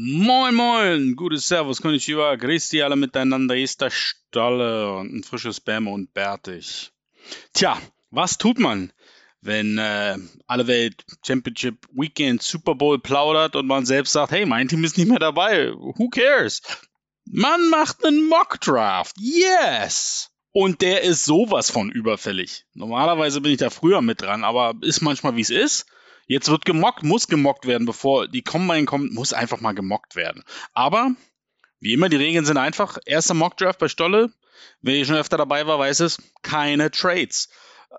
Moin moin, gutes Servus, Konnichiwa, grüß die alle miteinander, hier ist der Stalle und ein frisches Bämme und bärtig. Tja, was tut man, wenn äh, alle Welt Championship Weekend Super Bowl plaudert und man selbst sagt, hey, mein Team ist nicht mehr dabei, who cares? Man macht einen Mock Draft, yes! Und der ist sowas von überfällig. Normalerweise bin ich da früher mit dran, aber ist manchmal wie es ist. Jetzt wird gemockt, muss gemockt werden, bevor die Combine kommt, muss einfach mal gemockt werden. Aber, wie immer, die Regeln sind einfach. Erster Mockdraft bei Stolle. Wer hier schon öfter dabei war, weiß es, keine Trades.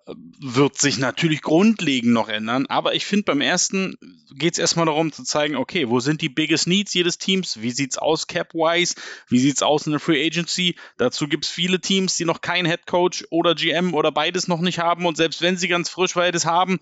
Wird sich natürlich grundlegend noch ändern, aber ich finde, beim ersten geht es erstmal darum zu zeigen, okay, wo sind die biggest needs jedes Teams? Wie sieht's aus cap-wise? Wie sieht's aus in der Free Agency? Dazu gibt es viele Teams, die noch keinen Head Coach oder GM oder beides noch nicht haben und selbst wenn sie ganz frisch beides haben,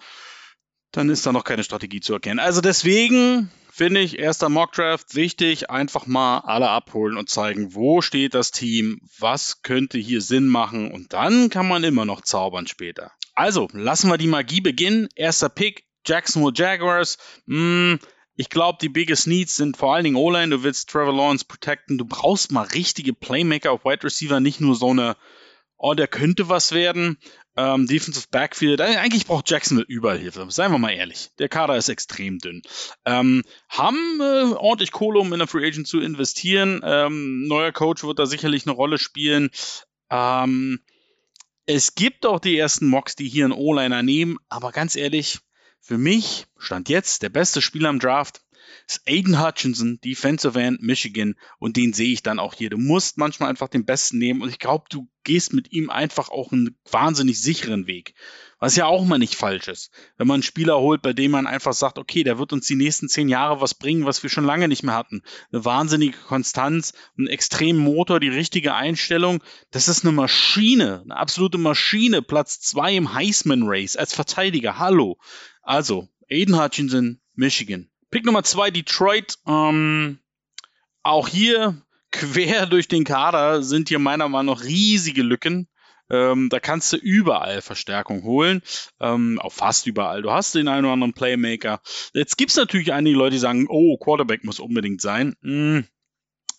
dann ist da noch keine Strategie zu erkennen. Also deswegen finde ich erster Mockdraft wichtig, einfach mal alle abholen und zeigen, wo steht das Team, was könnte hier Sinn machen und dann kann man immer noch zaubern später. Also, lassen wir die Magie beginnen. Erster Pick, Jacksonville Jaguars. Hm, ich glaube, die biggest needs sind vor allen Dingen O-Line. Du willst Trevor Lawrence protecten. Du brauchst mal richtige Playmaker auf Wide Receiver, nicht nur so eine oh, der könnte was werden. Ähm, Defensive Backfield, äh, eigentlich braucht Jacksonville überall Hilfe, seien wir mal ehrlich. Der Kader ist extrem dünn. Ähm, haben äh, ordentlich Kohle, um in der Free Agent zu investieren. Ähm, neuer Coach wird da sicherlich eine Rolle spielen. Ähm, es gibt auch die ersten Mocks, die hier einen O-Liner nehmen, aber ganz ehrlich, für mich stand jetzt der beste Spieler im Draft ist Aiden Hutchinson, Defensive End Michigan, und den sehe ich dann auch hier. Du musst manchmal einfach den Besten nehmen und ich glaube, du gehst mit ihm einfach auch einen wahnsinnig sicheren Weg. Was ja auch mal nicht falsch ist. Wenn man einen Spieler holt, bei dem man einfach sagt, okay, der wird uns die nächsten zehn Jahre was bringen, was wir schon lange nicht mehr hatten. Eine wahnsinnige Konstanz, einen extremen Motor, die richtige Einstellung. Das ist eine Maschine, eine absolute Maschine. Platz zwei im Heisman Race als Verteidiger. Hallo. Also, Aiden Hutchinson, Michigan. Pick Nummer zwei, Detroit. Ähm, auch hier quer durch den Kader sind hier meiner Meinung nach riesige Lücken. Ähm, da kannst du überall Verstärkung holen, ähm, auch fast überall. Du hast den einen oder anderen Playmaker. Jetzt gibt es natürlich einige Leute, die sagen, oh, Quarterback muss unbedingt sein. Hm.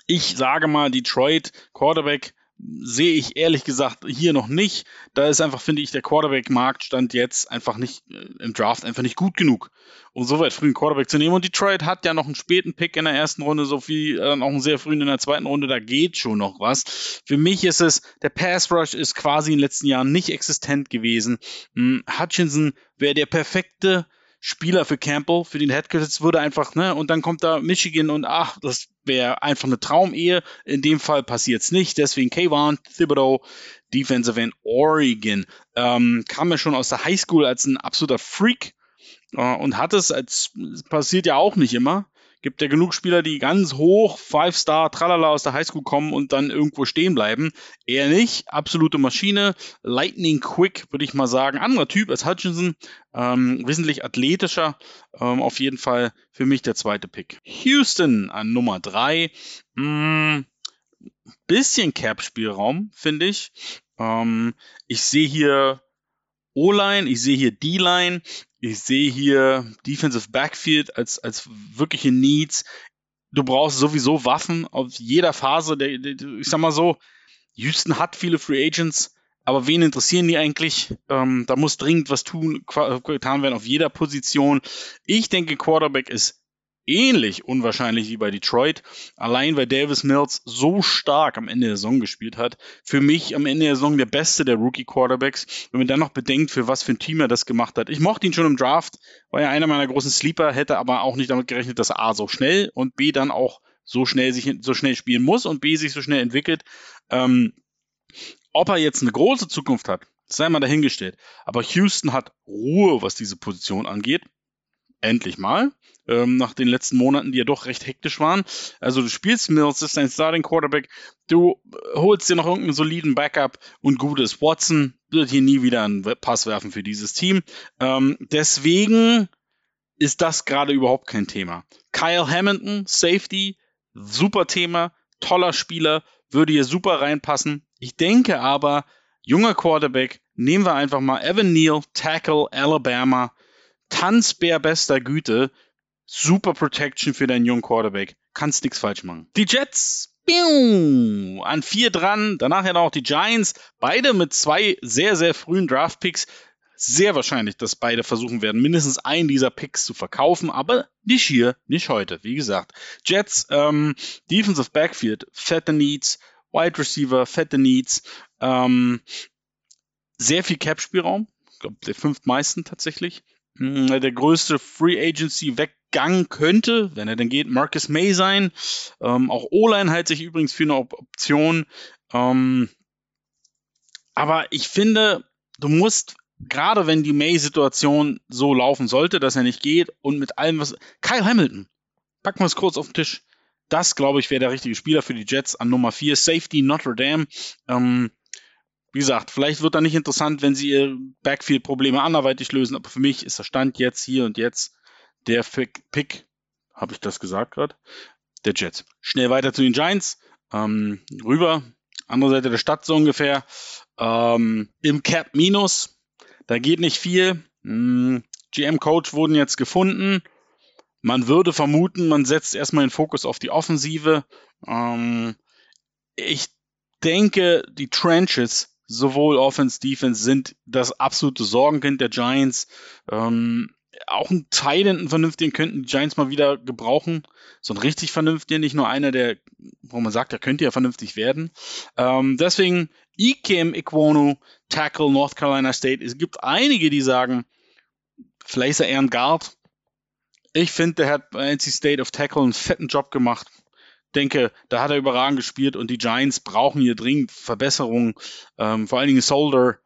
Ich sage mal, Detroit, Quarterback sehe ich ehrlich gesagt hier noch nicht. Da ist einfach, finde ich, der Quarterback-Markt stand jetzt einfach nicht äh, im Draft einfach nicht gut genug, um so weit früh einen Quarterback zu nehmen. Und Detroit hat ja noch einen späten Pick in der ersten Runde, so wie äh, auch einen sehr frühen in der zweiten Runde. Da geht schon noch was. Für mich ist es, der Pass Rush ist quasi in den letzten Jahren nicht existent gewesen. Hm, Hutchinson wäre der perfekte Spieler für Campbell, für den Headcoach. Jetzt würde einfach, ne, und dann kommt da Michigan und ach, das wäre einfach eine Traumehe. In dem Fall passiert es nicht. Deswegen Kayvon Thibodeau, Defensive End Oregon, ähm, kam ja schon aus der Highschool als ein absoluter Freak äh, und hat es als passiert ja auch nicht immer gibt ja genug Spieler, die ganz hoch, Five-Star, tralala aus der Highschool kommen und dann irgendwo stehen bleiben. Er nicht. Absolute Maschine. Lightning Quick, würde ich mal sagen. Anderer Typ als Hutchinson. Ähm, wesentlich athletischer. Ähm, auf jeden Fall für mich der zweite Pick. Houston an Nummer drei. Hm, bisschen Cap-Spielraum, finde ich. Ähm, ich sehe hier O-Line, ich sehe hier D-Line, ich sehe hier Defensive Backfield als, als wirkliche Needs. Du brauchst sowieso Waffen auf jeder Phase. Ich sag mal so, Houston hat viele Free Agents, aber wen interessieren die eigentlich? Ähm, da muss dringend was tun, getan werden auf jeder Position. Ich denke, Quarterback ist ähnlich unwahrscheinlich wie bei Detroit. Allein weil Davis Mills so stark am Ende der Saison gespielt hat. Für mich am Ende der Saison der beste der Rookie Quarterbacks. Wenn man dann noch bedenkt, für was für ein Team er das gemacht hat. Ich mochte ihn schon im Draft, war ja einer meiner großen Sleeper, hätte aber auch nicht damit gerechnet, dass A so schnell und B dann auch so schnell sich so schnell spielen muss und B sich so schnell entwickelt. Ähm, ob er jetzt eine große Zukunft hat, sei mal dahingestellt. Aber Houston hat Ruhe, was diese Position angeht endlich mal, ähm, nach den letzten Monaten, die ja doch recht hektisch waren. Also du spielst Mills, ist dein Starting Quarterback, du holst dir noch irgendeinen soliden Backup und gutes Watson wird hier nie wieder einen Pass werfen für dieses Team. Ähm, deswegen ist das gerade überhaupt kein Thema. Kyle Hamilton, Safety, super Thema, toller Spieler, würde hier super reinpassen. Ich denke aber, junger Quarterback, nehmen wir einfach mal Evan Neal, Tackle, Alabama, Tanzbär bester Güte, Super Protection für deinen jungen Quarterback. Kannst nichts falsch machen. Die Jets an vier dran, danach ja noch die Giants, beide mit zwei sehr, sehr frühen Draft-Picks. Sehr wahrscheinlich, dass beide versuchen werden, mindestens einen dieser Picks zu verkaufen, aber nicht hier, nicht heute. Wie gesagt, Jets, ähm, Defensive Backfield, fette Needs, Wide Receiver, fette Needs, ähm, sehr viel Cap-Spielraum, ich glaube, der fünftmeisten tatsächlich. Hm, der größte Free Agency Weggang könnte, wenn er denn geht, Marcus May sein. Ähm, auch O-Line hält sich übrigens für eine Option. Ähm, aber ich finde, du musst, gerade wenn die May-Situation so laufen sollte, dass er nicht geht und mit allem, was. Kyle Hamilton, packen wir es kurz auf den Tisch. Das, glaube ich, wäre der richtige Spieler für die Jets an Nummer 4. Safety Notre Dame. Ähm, wie gesagt, vielleicht wird da nicht interessant, wenn sie ihr Backfield-Probleme anderweitig lösen, aber für mich ist der Stand jetzt, hier und jetzt, der Pick, habe ich das gesagt gerade, der Jets. Schnell weiter zu den Giants, ähm, rüber, andere Seite der Stadt so ungefähr, ähm, im Cap Minus, da geht nicht viel. Hm, GM-Coach wurden jetzt gefunden. Man würde vermuten, man setzt erstmal den Fokus auf die Offensive. Ähm, ich denke, die Trenches sowohl Offense, Defense sind das absolute Sorgenkind der Giants. Ähm, auch ein Teil, einen vernünftigen könnten die Giants mal wieder gebrauchen. So ein richtig vernünftiger, nicht nur einer, der, wo man sagt, der könnte ja vernünftig werden. Ähm, deswegen Ikem Ikwonu, Tackle North Carolina State. Es gibt einige, die sagen, vielleicht ist er eher ein Guard. Ich finde, der hat bei NC State of Tackle einen fetten Job gemacht denke, da hat er überragend gespielt und die Giants brauchen hier dringend Verbesserungen. Ähm, vor allen Dingen Solder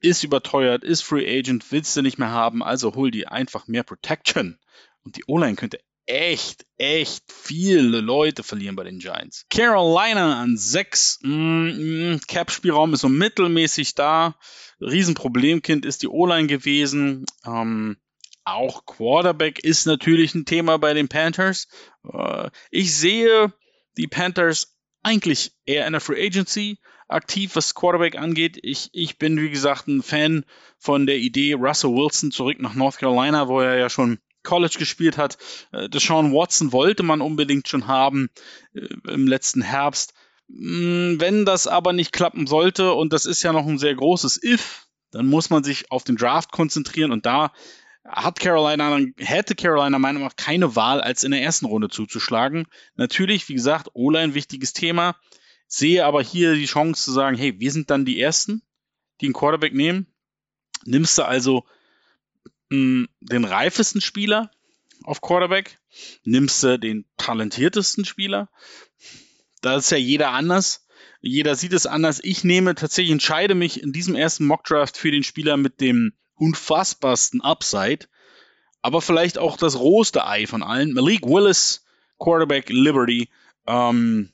ist überteuert, ist Free Agent, willst du nicht mehr haben, also hol dir einfach mehr Protection. Und die O-Line könnte echt, echt viele Leute verlieren bei den Giants. Carolina an 6. Mm, mm, Cap-Spielraum ist so mittelmäßig da. Riesenproblemkind ist die O-Line gewesen. Ähm, auch Quarterback ist natürlich ein Thema bei den Panthers. Äh, ich sehe die Panthers eigentlich eher in der Free Agency aktiv, was Quarterback angeht. Ich, ich bin, wie gesagt, ein Fan von der Idee, Russell Wilson zurück nach North Carolina, wo er ja schon College gespielt hat. Äh, Deshaun Watson wollte man unbedingt schon haben äh, im letzten Herbst. Mm, wenn das aber nicht klappen sollte, und das ist ja noch ein sehr großes If, dann muss man sich auf den Draft konzentrieren und da hat Carolina, hätte Carolina meiner Meinung nach keine Wahl, als in der ersten Runde zuzuschlagen. Natürlich, wie gesagt, O-Line wichtiges Thema. Sehe aber hier die Chance zu sagen, hey, wir sind dann die Ersten, die einen Quarterback nehmen. Nimmst du also mh, hm, den reifesten Spieler auf Quarterback? Nimmst du den talentiertesten Spieler? Da ist ja jeder anders. Jeder sieht es anders. Ich nehme tatsächlich, entscheide mich in diesem ersten Mockdraft für den Spieler mit dem unfassbarsten Upside, aber vielleicht auch das rohste Ei von allen. Malik Willis, Quarterback Liberty. Ähm,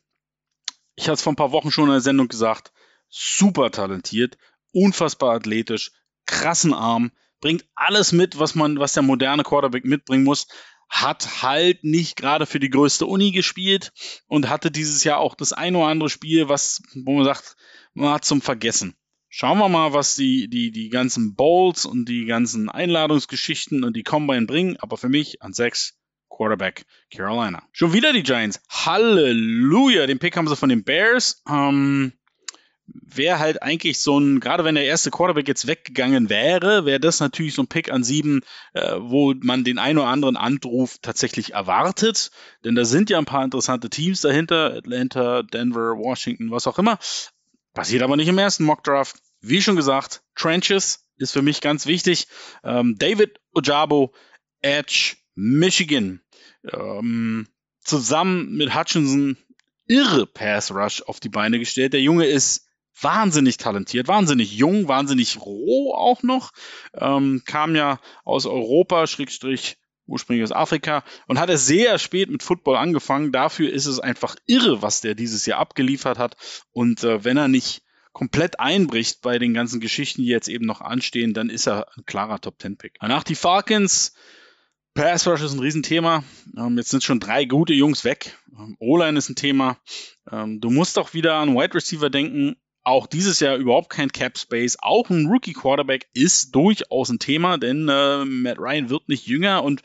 ich hatte es vor ein paar Wochen schon in der Sendung gesagt. Super talentiert, unfassbar athletisch, krassen Arm, bringt alles mit, was man, was der moderne Quarterback mitbringen muss. Hat halt nicht gerade für die größte Uni gespielt und hatte dieses Jahr auch das ein oder andere Spiel, was, wo man sagt, man hat zum Vergessen. Schauen wir mal, was die, die, die ganzen Bowls und die ganzen Einladungsgeschichten und die Combine bringen. Aber für mich an sechs Quarterback Carolina. Schon wieder die Giants. Halleluja. Den Pick haben sie von den Bears. Ähm, wäre halt eigentlich so ein, gerade wenn der erste Quarterback jetzt weggegangen wäre, wäre das natürlich so ein Pick an sieben, äh, wo man den ein oder anderen Anruf tatsächlich erwartet. Denn da sind ja ein paar interessante Teams dahinter. Atlanta, Denver, Washington, was auch immer. Passiert aber nicht im ersten Mockdraft. Wie schon gesagt, Trenches ist für mich ganz wichtig. Ähm, David Ojabo, Edge, Michigan. Ähm, zusammen mit Hutchinson irre Pass Rush auf die Beine gestellt. Der Junge ist wahnsinnig talentiert, wahnsinnig jung, wahnsinnig roh auch noch. Ähm, kam ja aus Europa, Schrägstrich ursprünglich aus Afrika und hat er sehr spät mit Football angefangen. Dafür ist es einfach irre, was der dieses Jahr abgeliefert hat. Und äh, wenn er nicht komplett einbricht bei den ganzen Geschichten, die jetzt eben noch anstehen, dann ist er ein klarer Top Ten Pick. Danach die Falcons. Pass Rush ist ein Riesenthema. Ähm, jetzt sind schon drei gute Jungs weg. Ähm, O-Line ist ein Thema. Ähm, du musst auch wieder an Wide Receiver denken. auch dieses Jahr überhaupt kein Cap Space. Auch ein Rookie Quarterback ist durchaus ein Thema, denn äh, Matt Ryan wird nicht jünger und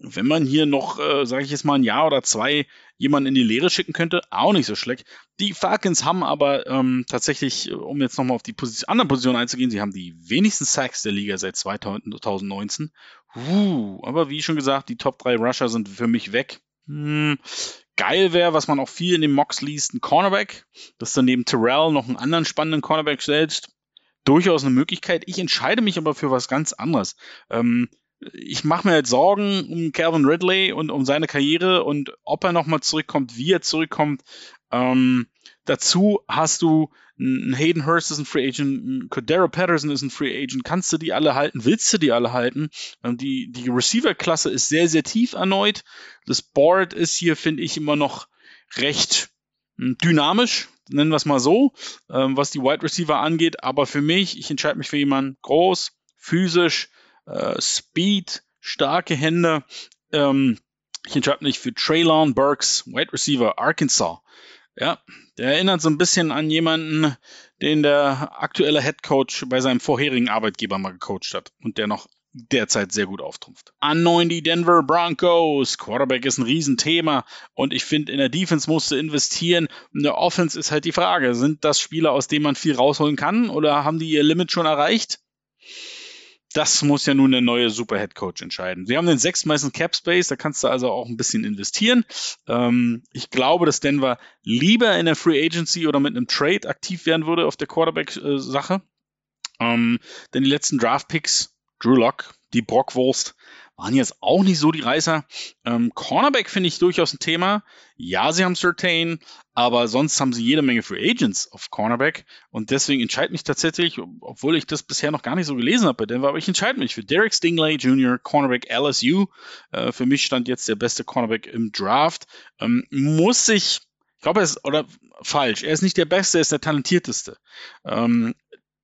wenn man hier noch, äh, sage ich jetzt mal, ein Jahr oder zwei jemanden in die Lehre schicken könnte, auch nicht so schlecht. Die Falcons haben aber ähm, tatsächlich, um jetzt nochmal auf die Position, andere Position einzugehen, sie haben die wenigsten Sacks der Liga seit 2019. Uh, aber wie schon gesagt, die Top 3 Rusher sind für mich weg. Hm, geil wäre, was man auch viel in den Mocks liest, ein Cornerback, das dann neben Terrell noch einen anderen spannenden Cornerback stellt. Durchaus eine Möglichkeit. Ich entscheide mich aber für was ganz anderes. Ähm, ich mache mir jetzt Sorgen um Calvin Ridley und um seine Karriere und ob er nochmal zurückkommt, wie er zurückkommt. Ähm, dazu hast du ein Hayden Hurst ist ein Free Agent, ein Cordero Patterson ist ein Free Agent. Kannst du die alle halten? Willst du die alle halten? Ähm, die die Receiver-Klasse ist sehr, sehr tief erneut. Das Board ist hier, finde ich, immer noch recht hm, dynamisch, nennen wir es mal so, ähm, was die Wide Receiver angeht. Aber für mich, ich entscheide mich für jemanden groß, physisch, äh, Speed, starke Hände. Ähm, ich entscheide mich für Traylon Burks, Wide Receiver, Arkansas. Ja, der erinnert so ein bisschen an jemanden, den der aktuelle Head Coach bei seinem vorherigen Arbeitgeber mal gecoacht hat und der noch derzeit sehr gut auftrumpft. An 9 die Denver Broncos. Quarterback ist ein Riesenthema und ich finde, in der Defense musst du investieren. In der Offense ist halt die Frage, sind das Spieler, aus denen man viel rausholen kann oder haben die ihr Limit schon erreicht? Das muss ja nun der neue Super Head Coach entscheiden. Sie haben den sechstmeisten Cap Space, da kannst du also auch ein bisschen investieren. Ähm, ich glaube, dass Denver lieber in der Free Agency oder mit einem Trade aktiv werden würde auf der Quarterback-Sache. Ähm, denn die letzten Draft Picks, Drew Lock, die Brockwurst, waren jetzt auch nicht so die Reißer. Ähm, Cornerback finde ich durchaus ein Thema. Ja, sie haben Certain, aber sonst haben sie jede Menge Free Agents auf Cornerback. Und deswegen entscheide mich tatsächlich, obwohl ich das bisher noch gar nicht so gelesen habe bei Denver, aber ich entscheide mich für Derek Stingley Jr., Cornerback LSU. Äh, für mich stand jetzt der beste Cornerback im Draft. Ähm, muss ich, ich glaube, er ist, oder falsch, er ist nicht der Beste, er ist der talentierteste. Ähm,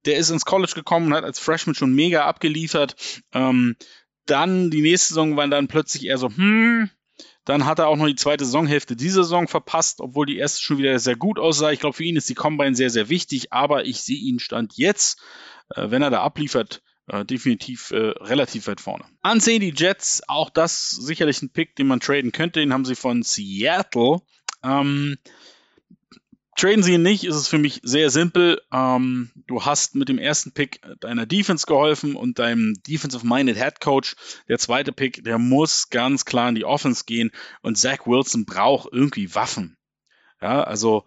der ist ins College gekommen und hat als Freshman schon mega abgeliefert. Ähm, dann die nächste Saison war dann plötzlich eher so, hm, dann hat er auch noch die zweite Saisonhälfte dieser Saison verpasst, obwohl die erste schon wieder sehr gut aussah. Ich glaube, für ihn ist die Combine sehr, sehr wichtig, aber ich sehe ihn Stand jetzt, äh, wenn er da abliefert, äh, definitiv äh, relativ weit vorne. Ansehen die Jets, auch das sicherlich ein Pick, den man traden könnte. Den haben sie von Seattle. Ähm, Traden sie ihn nicht, ist es für mich sehr simpel. Ähm, du hast mit dem ersten Pick deiner Defense geholfen und deinem Defensive-Minded Head Coach. Der zweite Pick, der muss ganz klar in die Offense gehen und Zach Wilson braucht irgendwie Waffen. Ja, also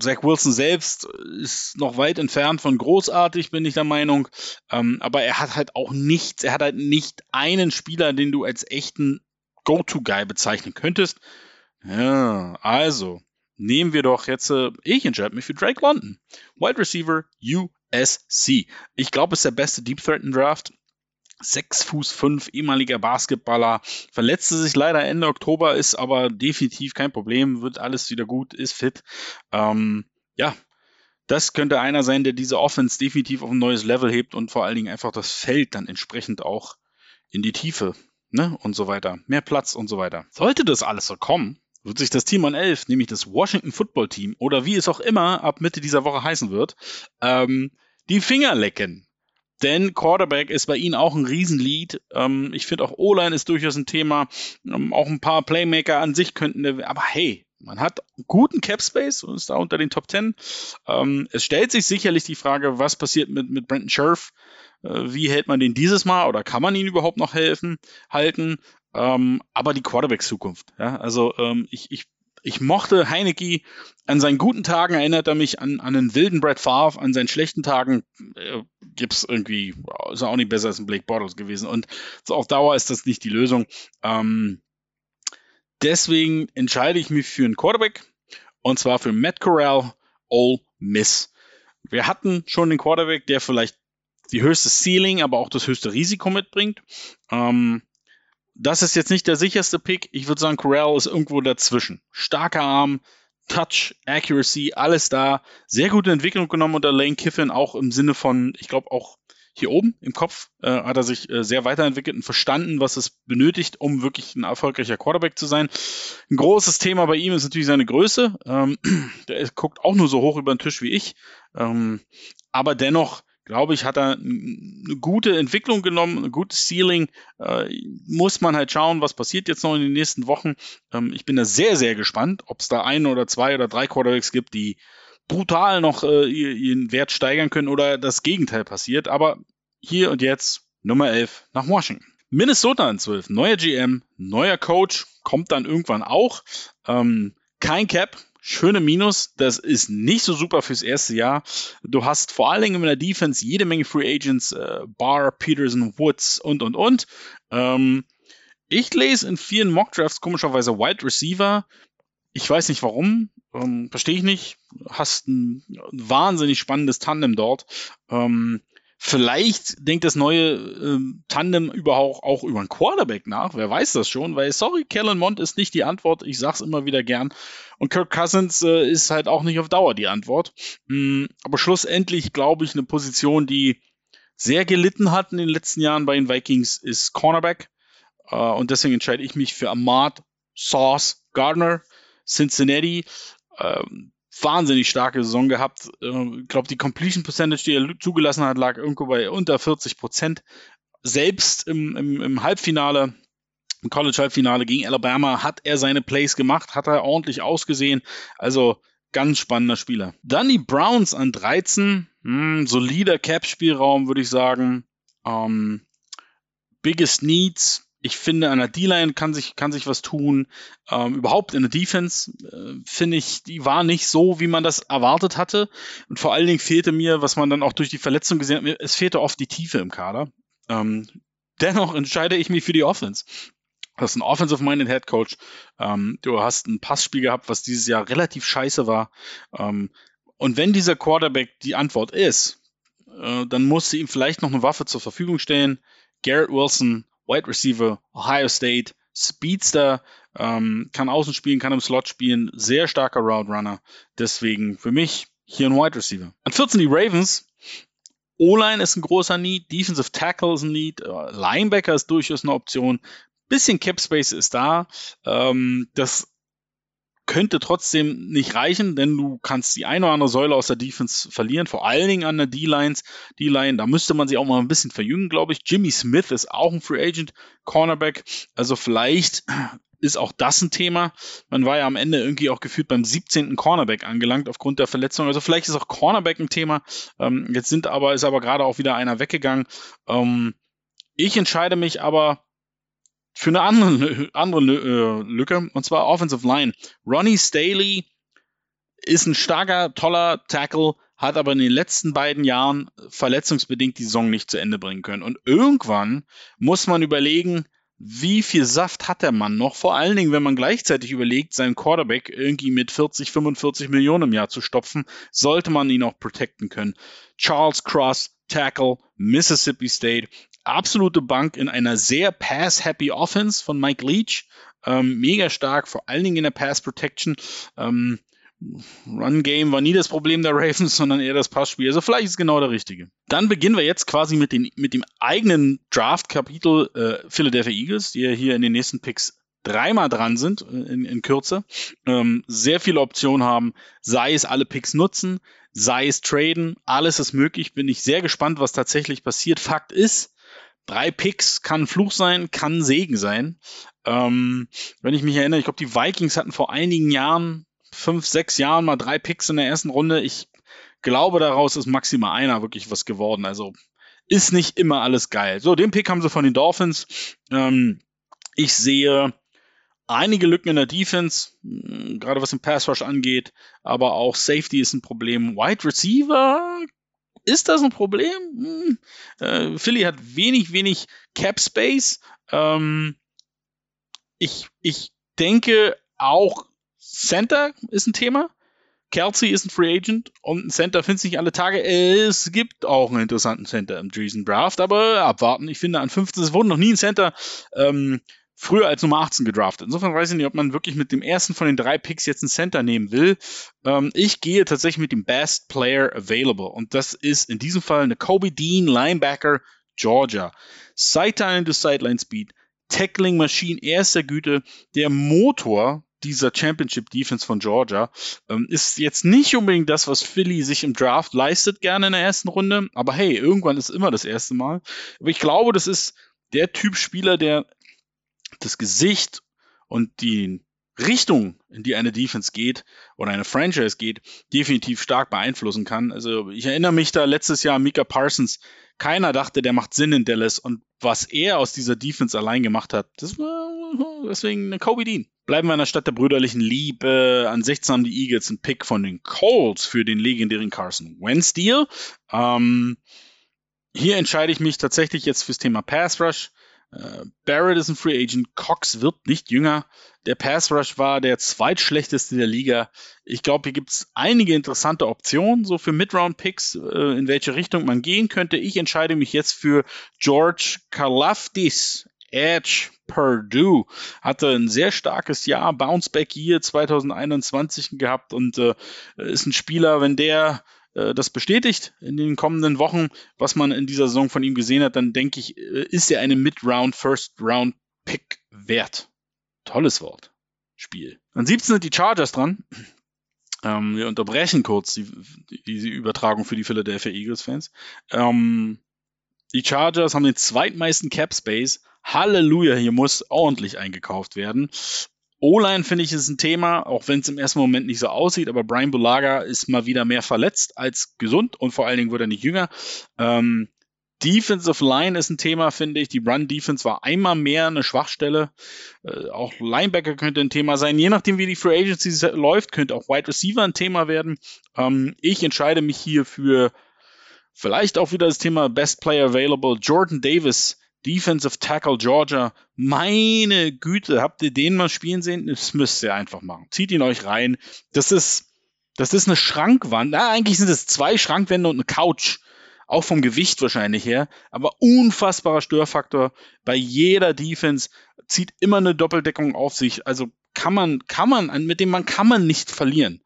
Zach Wilson selbst ist noch weit entfernt von großartig, bin ich der Meinung. Ähm, aber er hat halt auch nichts, er hat halt nicht einen Spieler, den du als echten Go-To-Guy bezeichnen könntest. Ja, also, nehmen wir doch jetzt, äh, ich entscheide mich für Drake London. Wide Receiver USC. Ich glaube, es ist der beste Deep Threat in Draft. 6 Fuß 5, ehemaliger Basketballer, verletzte sich leider Ende Oktober, ist aber definitiv kein Problem, wird alles wieder gut, ist fit. Ähm, ja, das könnte einer sein, der diese Offense definitiv auf ein neues Level hebt und vor allen Dingen einfach das Feld dann entsprechend auch in die Tiefe ne, und so weiter. Mehr Platz und so weiter. Sollte das alles so kommen, wird sich das Team an 11, nämlich das Washington Football Team oder wie es auch immer ab Mitte dieser Woche heißen wird, ähm, die Finger lecken. Denn Quarterback ist bei ihnen auch ein Riesenlied. Ähm, ich finde auch O-Line ist durchaus ein Thema. Ähm, auch ein paar Playmaker an sich könnten, aber hey, man hat guten Cap Space und ist da unter den Top 10. Ähm, es stellt sich sicherlich die Frage, was passiert mit, mit Brandon Scherf? Äh, wie hält man den dieses Mal oder kann man ihn überhaupt noch helfen, halten? Ähm, aber die Quarterback-Zukunft. Ja? Also ähm, ich, ich, ich mochte Heineke an seinen guten Tagen erinnert er mich an, an einen wilden Brad Favre, an seinen schlechten Tagen äh, es irgendwie, ist er auch nicht besser als ein Blake Bortles gewesen. Und so auf Dauer ist das nicht die Lösung. Ähm, deswegen entscheide ich mich für einen Quarterback und zwar für Matt Corral, Ole Miss. Wir hatten schon den Quarterback, der vielleicht die höchste Ceiling, aber auch das höchste Risiko mitbringt. Ähm, das ist jetzt nicht der sicherste Pick. Ich würde sagen, Corral ist irgendwo dazwischen. Starker Arm, Touch, Accuracy, alles da. Sehr gute Entwicklung genommen unter Lane Kiffin, auch im Sinne von, ich glaube auch, hier oben im Kopf äh, hat er sich äh, sehr weiterentwickelt und verstanden, was es benötigt, um wirklich ein erfolgreicher Quarterback zu sein. Ein großes Thema bei ihm ist natürlich seine Größe. Ähm, der guckt auch nur so hoch über den Tisch wie ich. Ähm, aber dennoch glaube ich, hat er eine gute Entwicklung genommen, ein gutes Ceiling. Äh, muss man halt schauen, was passiert jetzt noch in den nächsten Wochen. Ähm, ich bin da sehr, sehr gespannt, ob es da ein oder zwei oder drei Quarterbacks gibt, die brutal noch äh, ihren Wert steigern können oder das Gegenteil passiert. Aber hier und jetzt Nummer 11 nach Washington. Minnesota an 12, neuer GM, neuer Coach, kommt dann irgendwann auch. Ähm, kein Cap, schöne Minus. Das ist nicht so super fürs erste Jahr. Du hast vor allen Dingen in der Defense jede Menge Free Agents, äh, Barr, Peterson, Woods und, und, und. Ähm, ich lese in vielen Mockdrafts komischerweise Wide Receiver. Ich weiß nicht warum. Ähm, Verstehe ich nicht. Hast ein wahnsinnig spannendes Tandem dort. Ähm, Vielleicht denkt das neue ähm, Tandem überhaupt auch über einen Quarterback nach. Wer weiß das schon? Weil, sorry, Kellen Mond ist nicht die Antwort. Ich sag's immer wieder gern. Und Kirk Cousins äh, ist halt auch nicht auf Dauer die Antwort. Mhm, aber schlussendlich glaube ich, eine Position, die sehr gelitten hat in den letzten Jahren bei den Vikings, ist Cornerback. Äh, und deswegen entscheide ich mich für Ahmad Sauce Gardner, Cincinnati. Ähm, wahnsinnig starke Saison gehabt. Ähm, ich glaube, die Completion Percentage, die er zugelassen hat, lag irgendwo bei unter 40 Prozent. Selbst im, im, im Halbfinale, im College-Halbfinale gegen Alabama, hat er seine Plays gemacht, hat er ordentlich ausgesehen. Also ganz spannender Spieler. Dann die Browns an 13. Hm, solider Cap-Spielraum, würde ich sagen. Ähm, biggest Needs, ich finde, an der D-Line kann sich, kann sich was tun. Ähm, überhaupt in der Defense äh, finde ich, die war nicht so, wie man das erwartet hatte. Und vor allen Dingen fehlte mir, was man dann auch durch die Verletzung gesehen hat, es fehlte oft die Tiefe im Kader. Ähm, dennoch entscheide ich mich für die Offense. Das ist ein offensive-minded Head Coach. Ähm, du hast ein Passspiel gehabt, was dieses Jahr relativ scheiße war. Ähm, und wenn dieser Quarterback die Antwort ist, äh, dann musst du ihm vielleicht noch eine Waffe zur Verfügung stellen. Garrett Wilson Wide Receiver, Ohio State, Speedster, ähm, kann außen spielen, kann im Slot spielen, sehr starker Route Runner. Deswegen für mich hier ein Wide Receiver. An 14 die Ravens. O-Line ist ein großer Need, Defensive Tackle ist ein Need, äh, Linebacker ist durchaus eine Option. Bisschen Cap Space ist da. Ähm, das könnte trotzdem nicht reichen, denn du kannst die eine oder andere Säule aus der Defense verlieren, vor allen Dingen an der D-Lines. D-Line, da müsste man sich auch mal ein bisschen verjüngen, glaube ich. Jimmy Smith ist auch ein Free Agent, Cornerback. Also vielleicht ist auch das ein Thema. Man war ja am Ende irgendwie auch gefühlt beim 17. Cornerback angelangt aufgrund der Verletzung. Also vielleicht ist auch Cornerback ein Thema. Ähm, jetzt sind aber, ist aber gerade auch wieder einer weggegangen. Ähm, ich entscheide mich aber für eine andere, andere äh, Lücke, und zwar Offensive Line. Ronnie Staley ist ein starker, toller Tackle, hat aber in den letzten beiden Jahren verletzungsbedingt die Saison nicht zu Ende bringen können. Und irgendwann muss man überlegen, wie viel Saft hat der Mann noch? Vor allen Dingen, wenn man gleichzeitig überlegt, seinen Quarterback irgendwie mit 40, 45 Millionen im Jahr zu stopfen, sollte man ihn auch protecten können. Charles Cross, Tackle, Mississippi State, absolute Bank in einer sehr pass-happy Offense von Mike Leach. Ähm, mega stark, vor allen Dingen in der Pass Protection. Ähm, Run Game war nie das Problem der Ravens, sondern eher das Passspiel. Also vielleicht ist es genau der richtige. Dann beginnen wir jetzt quasi mit, den, mit dem eigenen Draft-Kapitel äh, Philadelphia Eagles, die ja hier in den nächsten Picks dreimal dran sind äh, in, in Kürze, ähm, sehr viele Optionen haben, sei es alle Picks nutzen, sei es traden, alles ist möglich. Bin ich sehr gespannt, was tatsächlich passiert. Fakt ist, drei Picks kann Fluch sein, kann Segen sein. Ähm, wenn ich mich erinnere, ich glaube, die Vikings hatten vor einigen Jahren, fünf, sechs Jahren mal drei Picks in der ersten Runde. Ich glaube, daraus ist maximal einer wirklich was geworden. Also ist nicht immer alles geil. So, den Pick haben sie von den Dolphins. Ähm, ich sehe einige Lücken in der Defense, hm, gerade was den Pass Rush angeht, aber auch Safety ist ein Problem. Wide Receiver ist das ein Problem? Hm. Äh, Philly hat wenig, wenig Cap Space. Ähm, ich, ich denke auch Center ist ein Thema. Kelsey ist ein Free Agent und ein Center findet sich alle Tage. Es gibt auch einen interessanten Center im Dreesen Draft, aber abwarten. Ich finde, an 15, es wurde noch nie ein Center ähm, früher als Nummer 18 gedraftet. Insofern weiß ich nicht, ob man wirklich mit dem ersten von den drei Picks jetzt einen Center nehmen will. Ähm, ich gehe tatsächlich mit dem Best Player Available. Und das ist in diesem Fall eine Kobe Dean, Linebacker, Georgia. Sideline to Sideline Speed, Tackling Machine erster Güte, der Motor dieser Championship Defense von Georgia. Ähm, ist jetzt nicht unbedingt das, was Philly sich im Draft leistet, gerne in der ersten Runde. Aber hey, irgendwann ist immer das erste Mal. Aber ich glaube, das ist der Typ Spieler, der das Gesicht und die Richtung, in die eine Defense geht oder eine Franchise geht, definitiv stark beeinflussen kann. Also ich erinnere mich da letztes Jahr Mika Parsons. Keiner dachte, der macht Sinn in Dallas und was er aus dieser Defense allein gemacht hat, das war deswegen eine Kobe Dean. Bleiben wir in der Stadt der brüderlichen Liebe. An 16 haben die Eagles einen Pick von den Colts für den legendären Carson Wentz Deal. Ähm, hier entscheide ich mich tatsächlich jetzt fürs Thema Pass Rush. Äh, Barrett ist ein Free Agent, Cox wird nicht jünger. Der Pass Rush war der zweitschlechteste der Liga. Ich glaube, hier gibt es einige interessante Optionen, so für Mid-Round-Picks, äh, in welche Richtung man gehen könnte. Ich entscheide mich jetzt für George Kalafdis, Edge Purdue. Hatte ein sehr starkes Jahr, Bounceback Year 2021 gehabt und äh, ist ein Spieler, wenn der äh, das bestätigt in den kommenden Wochen, was man in dieser Saison von ihm gesehen hat, dann denke ich, äh, ist er eine Mid-Round, First-Round-Pick wert. Tolles Wort. Spiel. An 17 sind die Chargers dran. Ähm, wir unterbrechen kurz die, die, Übertragung für die Philadelphia Eagles-Fans. Ähm, die Chargers haben den zweitmeisten Cap Space. Halleluja, hier muss ordentlich eingekauft werden. O-Line finde ich ist ein Thema, auch wenn es im ersten Moment nicht so aussieht, aber Brian Bulaga ist mal wieder mehr verletzt als gesund und vor allen Dingen wird er nicht jünger. Ähm, Defensive Line ist ein Thema, finde ich. Die Run Defense war einmal mehr eine Schwachstelle. Äh, auch Linebacker könnte ein Thema sein. Je nachdem, wie die Free Agency läuft, könnte auch Wide Receiver ein Thema werden. Ähm, ich entscheide mich hier für vielleicht auch wieder das Thema Best Player Available. Jordan Davis Defensive Tackle Georgia. Meine Güte, habt ihr den mal spielen sehen? Das müsst ihr einfach machen. Zieht ihn euch rein. Das ist, das ist eine Schrankwand. Na, eigentlich sind es zwei Schrankwände und eine Couch. Auch vom Gewicht wahrscheinlich her. Aber unfassbarer Störfaktor. Bei jeder Defense zieht immer eine Doppeldeckung auf sich. Also kann man, kann man, mit dem man kann man nicht verlieren.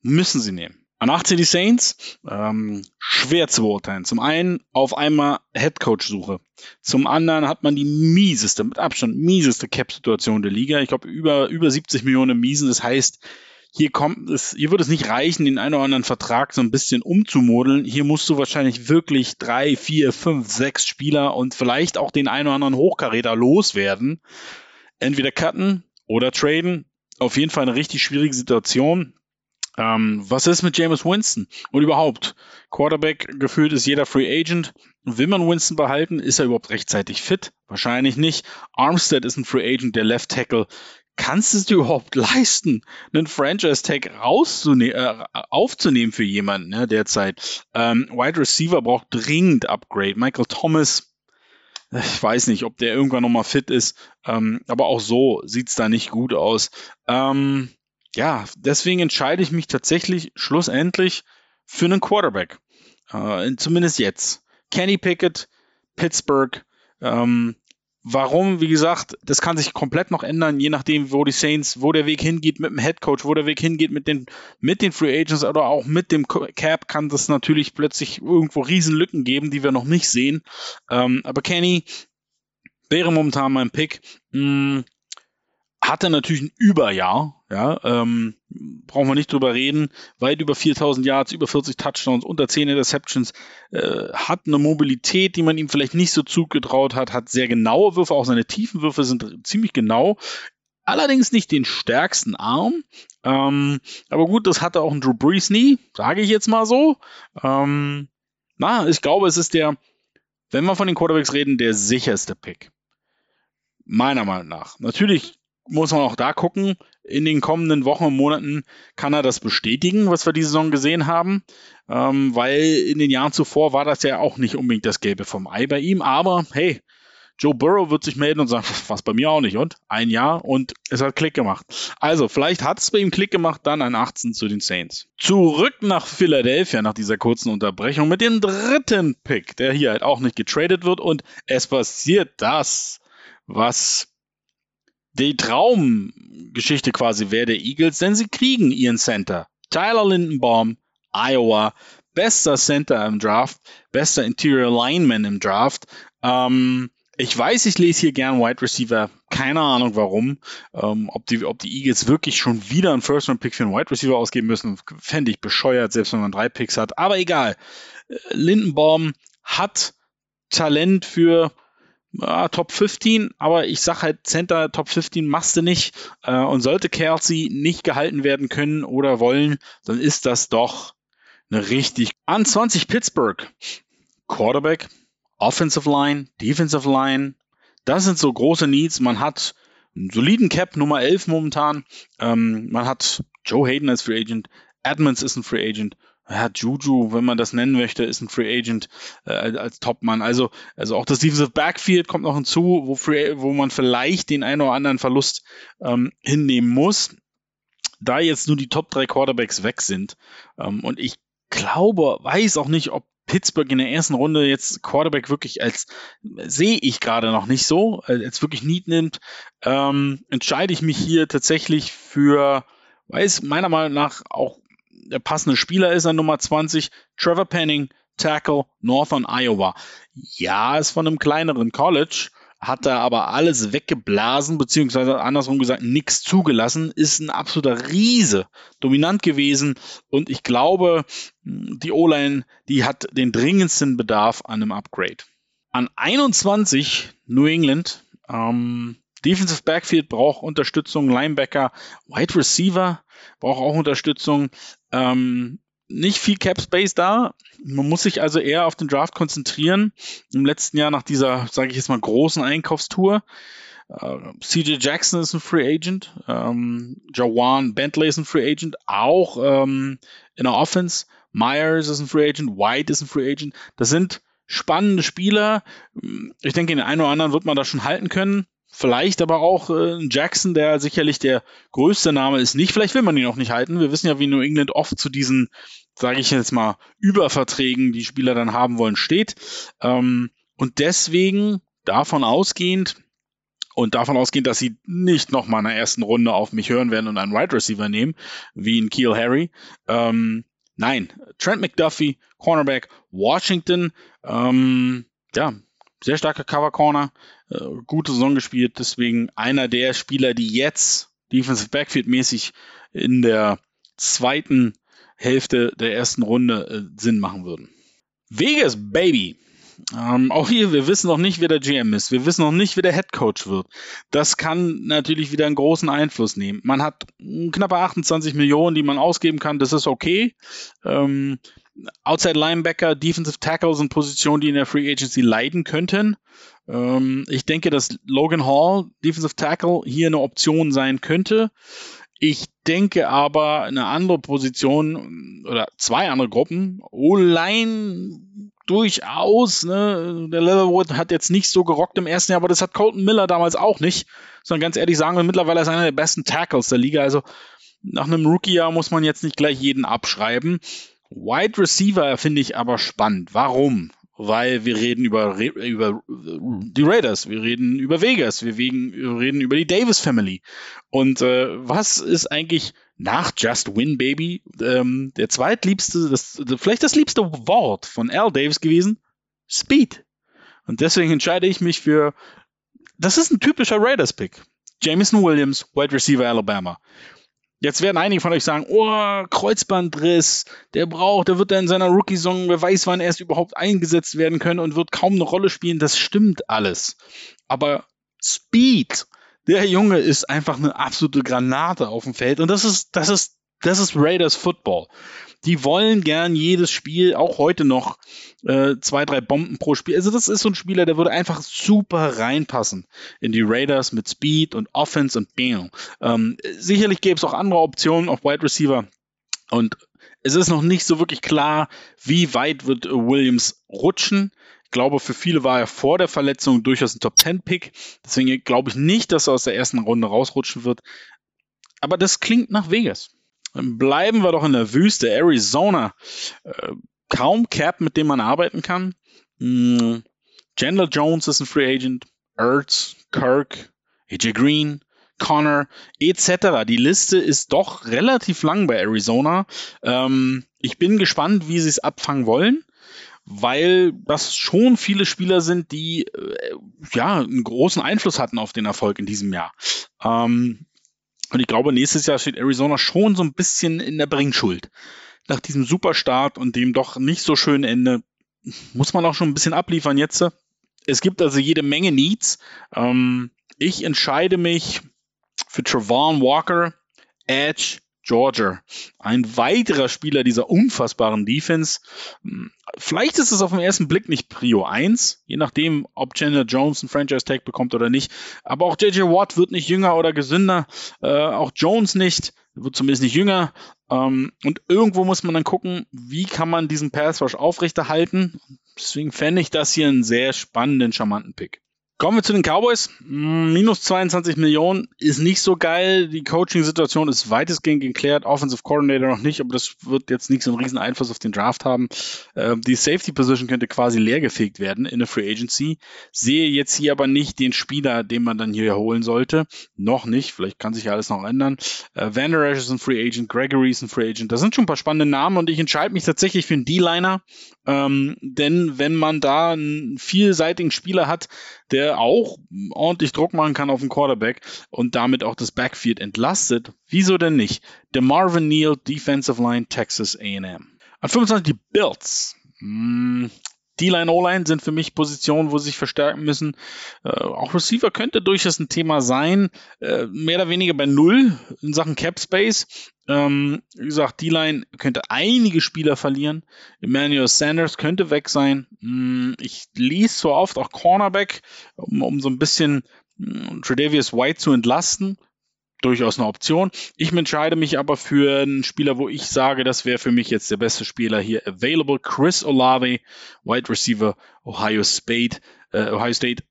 Müssen sie nehmen. An 18 die Saints, ähm, schwer zu beurteilen. Zum einen auf einmal Headcoach-Suche. Zum anderen hat man die mieseste, mit Abstand mieseste Cap-Situation der Liga. Ich glaube, über, über 70 Millionen Miesen. Das heißt, hier kommt es, hier wird es nicht reichen, den einen oder anderen Vertrag so ein bisschen umzumodeln. Hier musst du wahrscheinlich wirklich drei, vier, fünf, sechs Spieler und vielleicht auch den einen oder anderen Hochkaräter loswerden. Entweder cutten oder traden. Auf jeden Fall eine richtig schwierige Situation. Ähm, was ist mit James Winston? Und überhaupt, Quarterback gefühlt ist jeder Free Agent. Will man Winston behalten? Ist er überhaupt rechtzeitig fit? Wahrscheinlich nicht. Armstead ist ein Free Agent, der Left Tackle. Kannst du es dir überhaupt leisten, einen Franchise-Tag äh, aufzunehmen für jemanden ne, derzeit? Ähm, Wide Receiver braucht dringend Upgrade. Michael Thomas, ich weiß nicht, ob der irgendwann nochmal fit ist, ähm, aber auch so sieht's da nicht gut aus. Ähm, ja, deswegen entscheide ich mich tatsächlich schlussendlich für einen Quarterback. Äh, zumindest jetzt. Kenny Pickett, Pittsburgh. Ähm, warum? Wie gesagt, das kann sich komplett noch ändern, je nachdem, wo die Saints, wo der Weg hingeht mit dem Head Coach, wo der Weg hingeht mit den, mit den Free Agents oder auch mit dem Cap, kann das natürlich plötzlich irgendwo Riesenlücken geben, die wir noch nicht sehen. Ähm, aber Kenny wäre momentan mein Pick. Hm, hatte natürlich ein Überjahr, ja, ähm, brauchen wir nicht drüber reden, weit über 4000 Yards, über 40 Touchdowns, unter 10 Interceptions, äh, hat eine Mobilität, die man ihm vielleicht nicht so zugetraut hat, hat sehr genaue Würfe, auch seine tiefen Würfe sind ziemlich genau, allerdings nicht den stärksten Arm, ähm, aber gut, das hatte auch ein Drew Brees nie, sage ich jetzt mal so, ähm, na, ich glaube, es ist der, wenn wir von den Quarterbacks reden, der sicherste Pick. Meiner Meinung nach. Natürlich muss man auch da gucken, in den kommenden Wochen und Monaten kann er das bestätigen, was wir diese Saison gesehen haben, ähm, weil in den Jahren zuvor war das ja auch nicht unbedingt das Gelbe vom Ei bei ihm, aber hey, Joe Burrow wird sich melden und sagen, was bei mir auch nicht. Und? Ein Jahr und es hat Klick gemacht. Also vielleicht hat es bei ihm Klick gemacht, dann ein 18 zu den Saints. Zurück nach Philadelphia nach dieser kurzen Unterbrechung mit dem dritten Pick, der hier halt auch nicht getradet wird. Und es passiert das, was die Traumgeschichte quasi wäre der Eagles, denn sie kriegen ihren Center. Tyler Lindenbaum, Iowa, bester Center im Draft, bester Interior Lineman im Draft. Ähm, ich weiß, ich lese hier gern Wide Receiver. Keine Ahnung warum. Ähm, ob, die, ob die Eagles wirklich schon wieder einen First-Round-Pick für einen Wide Receiver ausgeben müssen, fände ich bescheuert, selbst wenn man drei Picks hat. Aber egal. Äh, Lindenbaum hat Talent für äh, Top 15, aber ich sag halt, Center Top 15 machst du nicht. Äh, und sollte Kelsey nicht gehalten werden können oder wollen, dann ist das doch eine richtig an 20 Pittsburgh. Quarterback, Offensive Line, Defensive Line, das sind so große Needs. Man hat einen soliden Cap, Nummer 11 momentan. Ähm, man hat Joe Hayden als Free Agent, Edmonds ist ein Free Agent, ja, Juju, wenn man das nennen möchte, ist ein Free Agent äh, als Topmann. Also, also auch das Defensive Backfield kommt noch hinzu, wo, free, wo man vielleicht den einen oder anderen Verlust ähm, hinnehmen muss. Da jetzt nur die Top 3 Quarterbacks weg sind. Ähm, und ich glaube, weiß auch nicht, ob Pittsburgh in der ersten Runde jetzt Quarterback wirklich als sehe ich gerade noch nicht so, äh, als wirklich Need nimmt, ähm, entscheide ich mich hier tatsächlich für, weiß meiner Meinung nach auch der passende Spieler ist an Nummer 20, Trevor Penning, Tackle, Northern Iowa. Ja, ist von einem kleineren College, hat da aber alles weggeblasen, beziehungsweise andersrum gesagt, nichts zugelassen, ist ein absoluter Riese, dominant gewesen und ich glaube, die O-Line, die hat den dringendsten Bedarf an einem Upgrade. An 21 New England, ähm, Defensive Backfield braucht Unterstützung, Linebacker, Wide Receiver braucht auch Unterstützung. Ähm, nicht viel Cap Space da. Man muss sich also eher auf den Draft konzentrieren. Im letzten Jahr nach dieser, sage ich jetzt mal, großen Einkaufstour. Uh, äh, CJ Jackson ist ein Free Agent. Ähm, Jawan Bentley ist ein Free Agent. Auch ähm, in der Offense. Myers ist ein Free Agent. White ist ein Free Agent. Das sind spannende Spieler. Ich denke, den einen oder anderen wird man da schon halten können. Vielleicht aber auch äh, Jackson, der sicherlich der größte Name ist, nicht. Vielleicht will man ihn auch nicht halten. Wir wissen ja, wie New England oft zu diesen, sage ich jetzt mal, Überverträgen, die Spieler dann haben wollen, steht. Ähm, und deswegen davon ausgehend und davon ausgehend, dass sie nicht nochmal in der ersten Runde auf mich hören werden und einen Wide Receiver nehmen, wie in Keel Harry. Ähm, nein, Trent McDuffie, Cornerback, Washington, ähm, ja, sehr starker Cover Corner, äh, gute Saison gespielt, deswegen einer der Spieler, die jetzt Defensive Backfield mäßig in der zweiten Hälfte der ersten Runde äh, Sinn machen würden. Vegas Baby. Ähm, auch hier, wir wissen noch nicht, wer der GM ist. Wir wissen noch nicht, wer der Head Coach wird. Das kann natürlich wieder einen großen Einfluss nehmen. Man hat knappe 28 Millionen, die man ausgeben kann. Das ist okay. Ähm, Outside Linebacker, Defensive Tackle sind Positionen, die in der Free Agency leiden könnten. Ähm, ich denke, dass Logan Hall, Defensive Tackle, hier eine Option sein könnte. Ich denke aber, eine andere Position oder zwei andere Gruppen, O-Line durchaus, ne, der Leatherwood hat jetzt nicht so gerockt im ersten Jahr, aber das hat Colton Miller damals auch nicht, sondern ganz ehrlich sagen wir, mittlerweile ist er einer der besten Tackles der Liga, also nach einem Rookie-Jahr muss man jetzt nicht gleich jeden abschreiben. Wide Receiver finde ich aber spannend. Warum? Weil wir reden über, über die Raiders, wir reden über Vegas, wir reden über die Davis Family. Und äh, was ist eigentlich nach Just Win Baby ähm, der zweitliebste, das, vielleicht das liebste Wort von Al Davis gewesen? Speed. Und deswegen entscheide ich mich für, das ist ein typischer Raiders-Pick. Jameson Williams, Wide Receiver Alabama. Jetzt werden einige von euch sagen, oh, Kreuzbandriss, der braucht, der wird dann in seiner Rookie-Song, wer weiß, wann erst überhaupt eingesetzt werden können und wird kaum eine Rolle spielen. Das stimmt alles. Aber Speed, der Junge ist einfach eine absolute Granate auf dem Feld und das ist, das ist, das ist Raiders Football die wollen gern jedes Spiel, auch heute noch, äh, zwei, drei Bomben pro Spiel. Also das ist so ein Spieler, der würde einfach super reinpassen in die Raiders mit Speed und Offense und Bam. Ähm, sicherlich gäbe es auch andere Optionen auf Wide Receiver und es ist noch nicht so wirklich klar, wie weit wird Williams rutschen. Ich glaube, für viele war er vor der Verletzung durchaus ein Top-10-Pick. Deswegen glaube ich nicht, dass er aus der ersten Runde rausrutschen wird. Aber das klingt nach Vegas. Bleiben wir doch in der Wüste, Arizona. Äh, kaum Cap, mit dem man arbeiten kann. Hm, Chandler Jones ist ein Free Agent. Ertz, Kirk, AJ Green, Connor etc. Die Liste ist doch relativ lang bei Arizona. Ähm, ich bin gespannt, wie sie es abfangen wollen weil das schon viele Spieler sind, die äh, ja einen großen Einfluss hatten auf den Erfolg in diesem Jahr. Ähm, und ich glaube, nächstes Jahr steht Arizona schon so ein bisschen in der Bringschuld. Nach diesem Superstart und dem doch nicht so schönen Ende muss man auch schon ein bisschen abliefern jetzt. Es gibt also jede Menge Needs. Ähm, ich entscheide mich für Travon Walker, Edge, Georgia. Ein weiterer Spieler dieser unfassbaren Defense. Vielleicht ist es auf den ersten Blick nicht Prio 1, je nachdem, ob Chandler Jones einen Franchise-Tag bekommt oder nicht. Aber auch JJ Watt wird nicht jünger oder gesünder. Äh, auch Jones nicht, wird zumindest nicht jünger. Ähm, und irgendwo muss man dann gucken, wie kann man diesen Pass Rush aufrechterhalten. Deswegen fände ich das hier einen sehr spannenden, charmanten Pick. Kommen wir zu den Cowboys. Hm, minus 22 Millionen ist nicht so geil. Die Coaching-Situation ist weitestgehend geklärt. Offensive Coordinator noch nicht, aber das wird jetzt nicht so einen riesen Einfluss auf den Draft haben. Ähm, die Safety-Position könnte quasi leergefegt werden in der Free Agency. Sehe jetzt hier aber nicht den Spieler, den man dann hier holen sollte. Noch nicht. Vielleicht kann sich ja alles noch ändern. Äh, Van Der Esch ist ein Free Agent. Gregory ist ein Free Agent. Das sind schon ein paar spannende Namen und ich entscheide mich tatsächlich für einen D-Liner. Ähm, denn wenn man da einen vielseitigen Spieler hat, der auch ordentlich Druck machen kann auf den Quarterback und damit auch das Backfield entlastet. Wieso denn nicht? Der Marvin Neal, Defensive Line, Texas AM. An 25 die Bills. Hm, D-Line, O-Line sind für mich Positionen, wo sie sich verstärken müssen. Äh, auch Receiver könnte durchaus ein Thema sein. Äh, mehr oder weniger bei Null in Sachen Cap Space. Ähm, wie gesagt, D-Line könnte einige Spieler verlieren. Emmanuel Sanders könnte weg sein. Hm, ich lies so oft auch Cornerback, um, um so ein bisschen hm, Tredavious White zu entlasten durchaus eine Option. Ich entscheide mich aber für einen Spieler, wo ich sage, das wäre für mich jetzt der beste Spieler hier available. Chris Olave, Wide Receiver, Ohio State, äh, Ohio State.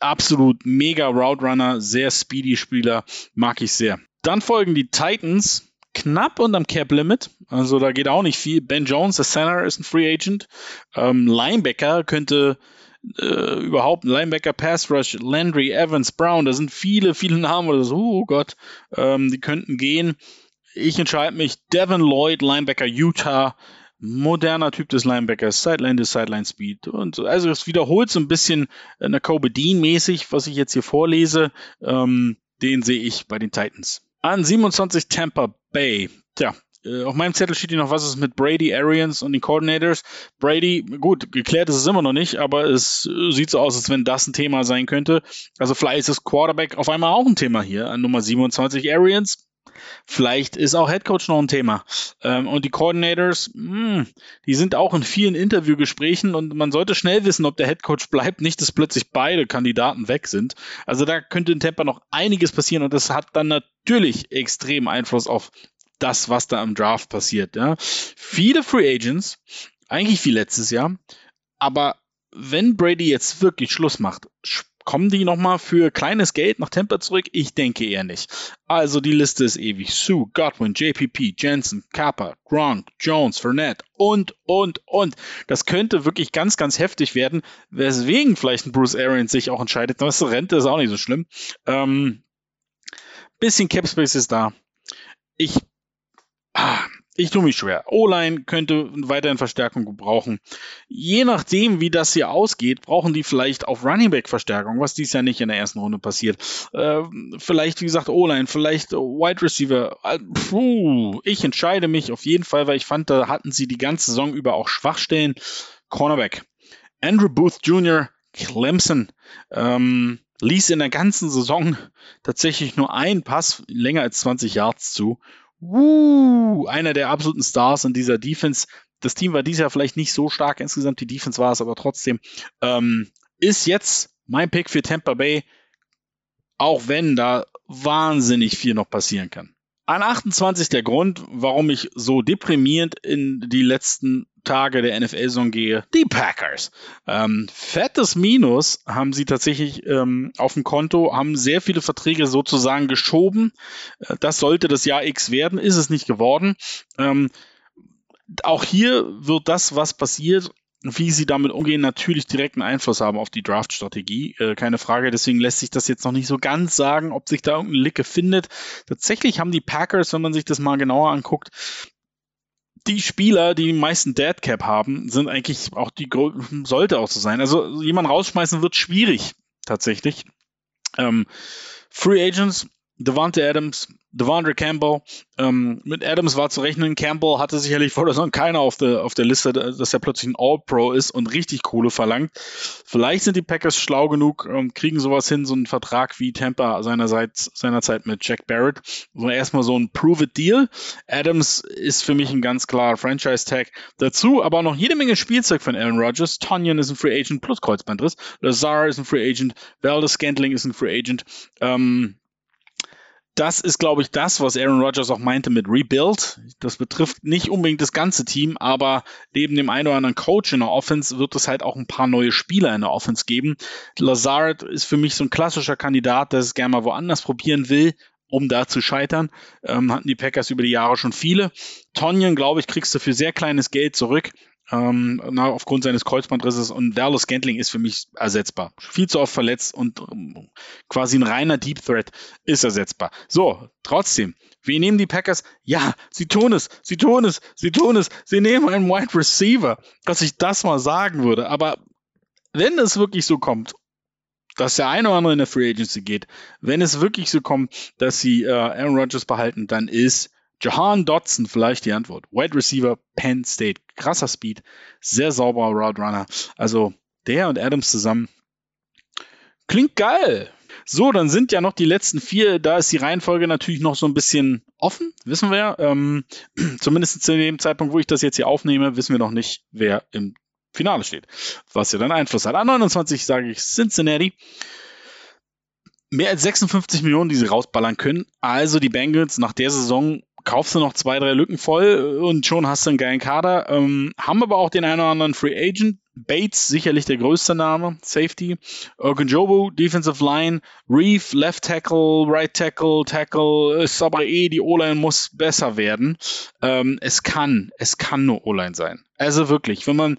Absolut mega Route Runner, sehr speedy Spieler, mag ich sehr. Dann folgen die Titans, knapp unterm Cap Limit. Also da geht auch nicht viel. Ben Jones, der Center, ist ein Free Agent. Ähm, Linebacker könnte äh, überhaupt Linebacker, Pass Rush, Landry, Evans, Brown, da sind viele, viele Namen oder so, oh Gott, ähm, die könnten gehen. Ich entscheide mich, Devin Lloyd, Linebacker Utah, moderner Typ des Linebackers, Sideline to Sideline Speed und so. Also es wiederholt so ein bisschen eine Kobe Dean mäßig, was ich jetzt hier vorlese. Ähm, den sehe ich bei den Titans. An 27 Tampa Bay. Tja, äh, auf meinem Zettel steht hier noch, was ist mit Brady, Arians und den Coordinators. Brady, gut, geklärt ist es immer noch nicht, aber es äh, sieht so aus, als wenn das ein Thema sein könnte. Also vielleicht ist das Quarterback auf einmal auch ein Thema hier an Nummer 27 Arians. Vielleicht ist auch Headcoach noch ein Thema. Ähm, und die Coordinators, mh, hm, die sind auch in vielen Interviewgesprächen und man sollte schnell wissen, ob der Headcoach bleibt, nicht, dass plötzlich beide Kandidaten weg sind. Also da könnte in Tampa noch einiges passieren und das hat dann natürlich extrem Einfluss auf das, was da im Draft passiert. Ja. Viele Free Agents, eigentlich wie letztes Jahr, aber wenn Brady jetzt wirklich Schluss macht, kommen die nochmal für kleines Geld nach Tampa zurück? Ich denke eher nicht. Also die Liste ist ewig. Sue, Godwin, JPP, Jensen, Kappa, Gronk, Jones, Fournette und, und, und. Das könnte wirklich ganz, ganz heftig werden, weswegen vielleicht ein Bruce Arians sich auch entscheidet. Das Rente ist auch nicht so schlimm. Ähm, bisschen Capspace ist da. Ich ich tue mich schwer. O-Line könnte weiterhin Verstärkung gebrauchen. Je nachdem, wie das hier ausgeht, brauchen die vielleicht auch Running Back Verstärkung, was dies ja nicht in der ersten Runde passiert. Äh, vielleicht, wie gesagt, O-Line, vielleicht Wide Receiver. Puh, ich entscheide mich auf jeden Fall, weil ich fand, da hatten sie die ganze Saison über auch Schwachstellen. Cornerback. Andrew Booth Jr., Clemson. Ähm, ließ in der ganzen Saison tatsächlich nur einen Pass länger als 20 Yards zu uh, einer der absoluten Stars in dieser Defense. Das Team war dieses Jahr vielleicht nicht so stark insgesamt, die Defense war es aber trotzdem. Ähm, ist jetzt mein Pick für Tampa Bay, auch wenn da wahnsinnig viel noch passieren kann. An 28 der Grund, warum ich so deprimierend in die letzten Tage der NFL-Saison gehe, die Packers. Ähm, fettes Minus haben sie tatsächlich ähm, auf dem Konto, haben sehr viele Verträge sozusagen geschoben. Äh, das sollte das Jahr X werden, ist es nicht geworden. Ähm, auch hier wird das, was passiert, wie sie damit umgehen, natürlich direkten Einfluss haben auf die Draft-Strategie. Äh, keine Frage. Deswegen lässt sich das jetzt noch nicht so ganz sagen, ob sich da irgendeine Licke findet. Tatsächlich haben die Packers, wenn man sich das mal genauer anguckt, die Spieler, die die meisten Dead Cap haben, sind eigentlich auch die, sollte auch so sein. Also jemand rausschmeißen wird schwierig, tatsächlich. Ähm, Free Agents, Devante Adams, Devondre Campbell. Ähm, mit Adams war zu rechnen. Campbell hatte sicherlich vor der Saison keiner auf der, auf der Liste, dass er plötzlich ein All-Pro ist und richtig Kohle verlangt. Vielleicht sind die Packers schlau genug, ähm, kriegen sowas hin, so einen Vertrag wie Tampa seinerseits, seinerzeit mit Jack Barrett. So erstmal so ein Prove-It-Deal. Adams ist für mich ein ganz klarer Franchise-Tag. Dazu aber noch jede Menge Spielzeug von Aaron Rodgers. Tonyan ist ein Free Agent plus Kreuzbandriss. Lazar ist ein Free Agent. Valdez Scantling ist ein Free Agent. Ähm, das ist, glaube ich, das, was Aaron Rodgers auch meinte mit Rebuild. Das betrifft nicht unbedingt das ganze Team, aber neben dem einen oder anderen Coach in der Offense wird es halt auch ein paar neue Spieler in der Offense geben. Lazard ist für mich so ein klassischer Kandidat, der es gerne mal woanders probieren will, um da zu scheitern. Ähm, hatten die Packers über die Jahre schon viele. Tonyan, glaube ich, kriegst du für sehr kleines Geld zurück ähm, na, aufgrund seines Kreuzbandrisses und Dallas Gantling ist für mich ersetzbar. Viel zu oft verletzt und ähm, quasi ein reiner Deep Threat ist ersetzbar. So, trotzdem, wie nehmen die Packers? Ja, sie tun es, sie tun es, sie tun es. Sie nehmen einen Wide Receiver, dass ich das mal sagen würde. Aber wenn es wirklich so kommt, dass der eine oder andere in der Free Agency geht, wenn es wirklich so kommt, dass sie äh, Aaron Rodgers behalten, dann ist Jahan Dotson vielleicht die Antwort. Wide Receiver, Penn State. Krasser Speed, sehr sauberer Route Runner. Also der und Adams zusammen. Klingt geil. So, dann sind ja noch die letzten vier. Da ist die Reihenfolge natürlich noch so ein bisschen offen, wissen wir. Ähm, zumindest zu dem Zeitpunkt, wo ich das jetzt hier aufnehme, wissen wir noch nicht, wer im Finale steht. Was ja dann Einfluss hat. An 29 sage ich Cincinnati. Mehr als 56 Millionen, die sie rausballern können. Also die Bengals nach der Saison kaufst du noch zwei, drei Lücken voll und schon hast du einen geilen Kader. Ähm, haben aber auch den einen oder anderen Free Agent. Bates, sicherlich der größte Name, Safety. Ogunjobu, Defensive Line. Reef, Left Tackle, Right Tackle, Tackle. Ist aber eh, die O-Line muss besser werden. Ähm, es kann, es kann nur O-Line sein. Also wirklich, wenn man,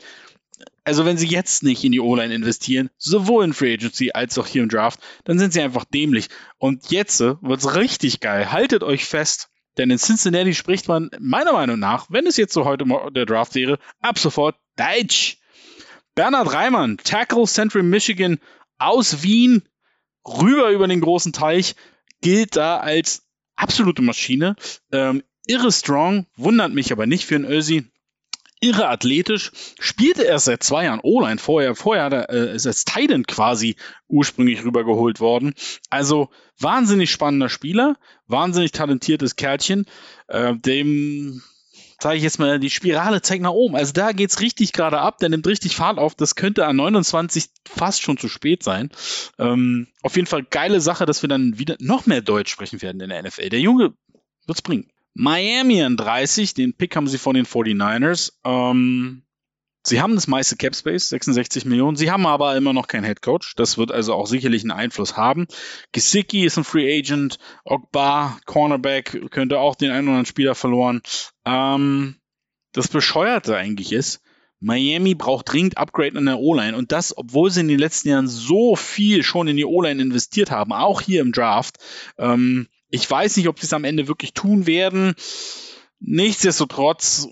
also wenn sie jetzt nicht in die O-Line investieren, sowohl in Free Agency als auch hier im Draft, dann sind sie einfach dämlich. Und jetzt wird's richtig geil. Haltet euch fest. Denn in Cincinnati spricht man meiner Meinung nach, wenn es jetzt so heute der Draft wäre, ab sofort Deutsch. Bernhard Reimann, Tackle Central Michigan aus Wien, rüber über den großen Teich, gilt da als absolute Maschine. Ähm, irre strong, wundert mich aber nicht für einen Ösi irre athletisch, spielte erst seit zwei Jahren O-Line. Vorher, vorher hat er, äh, ist als Titan quasi ursprünglich rübergeholt worden. Also wahnsinnig spannender Spieler, wahnsinnig talentiertes Kerlchen, äh, dem sage ich jetzt mal, die Spirale zeigt nach oben. Also da geht's richtig gerade ab, der nimmt richtig Fahrt auf. Das könnte an 29 fast schon zu spät sein. Ähm, auf jeden Fall geile Sache, dass wir dann wieder noch mehr Deutsch sprechen werden in der NFL. Der Junge wird's bringen. Miami an 30, den Pick haben sie von den 49ers. Ähm, sie haben das meiste Cap Space, 66 Millionen. Sie haben aber immer noch keinen Head Coach. Das wird also auch sicherlich einen Einfluss haben. Gesicki ist ein Free Agent. Ogba, Cornerback, könnte auch den einen oder anderen Spieler verloren. Ähm, das Bescheuerte eigentlich ist, Miami braucht dringend Upgrade in der O-Line und das, obwohl sie in den letzten Jahren so viel schon in die O-Line investiert haben, auch hier im Draft. Ähm, ich weiß nicht, ob sie es am Ende wirklich tun werden. Nichtsdestotrotz,